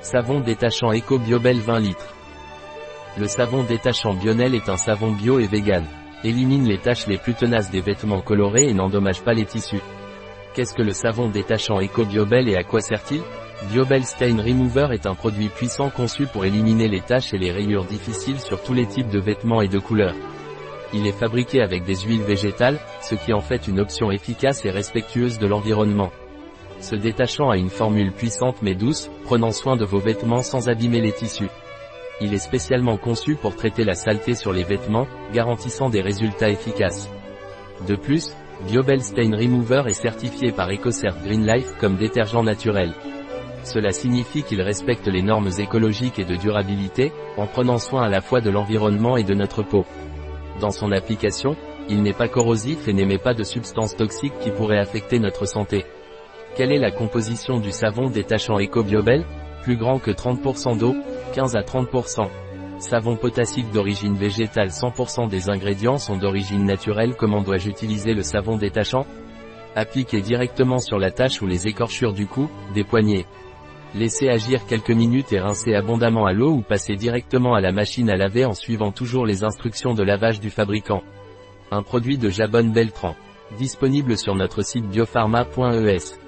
Savon détachant Eco Biobel 20 litres. Le savon détachant Bionel est un savon bio et vegan. Élimine les taches les plus tenaces des vêtements colorés et n'endommage pas les tissus. Qu'est-ce que le savon détachant Eco Biobel et à quoi sert-il? Biobel Stain Remover est un produit puissant conçu pour éliminer les taches et les rayures difficiles sur tous les types de vêtements et de couleurs. Il est fabriqué avec des huiles végétales, ce qui en fait une option efficace et respectueuse de l'environnement. Ce détachant a une formule puissante mais douce, prenant soin de vos vêtements sans abîmer les tissus. Il est spécialement conçu pour traiter la saleté sur les vêtements, garantissant des résultats efficaces. De plus, Biobel Stain Remover est certifié par EcoCert Green Life comme détergent naturel. Cela signifie qu'il respecte les normes écologiques et de durabilité, en prenant soin à la fois de l'environnement et de notre peau. Dans son application, il n'est pas corrosif et n'émet pas de substances toxiques qui pourraient affecter notre santé. Quelle est la composition du savon détachant EcoBiobel Plus grand que 30% d'eau, 15 à 30%. Savon potassique d'origine végétale 100% des ingrédients sont d'origine naturelle Comment dois-je utiliser le savon détachant? Appliquez directement sur la tache ou les écorchures du cou, des poignets. Laissez agir quelques minutes et rincez abondamment à l'eau ou passez directement à la machine à laver en suivant toujours les instructions de lavage du fabricant. Un produit de Jabonne Beltran. Disponible sur notre site biopharma.es.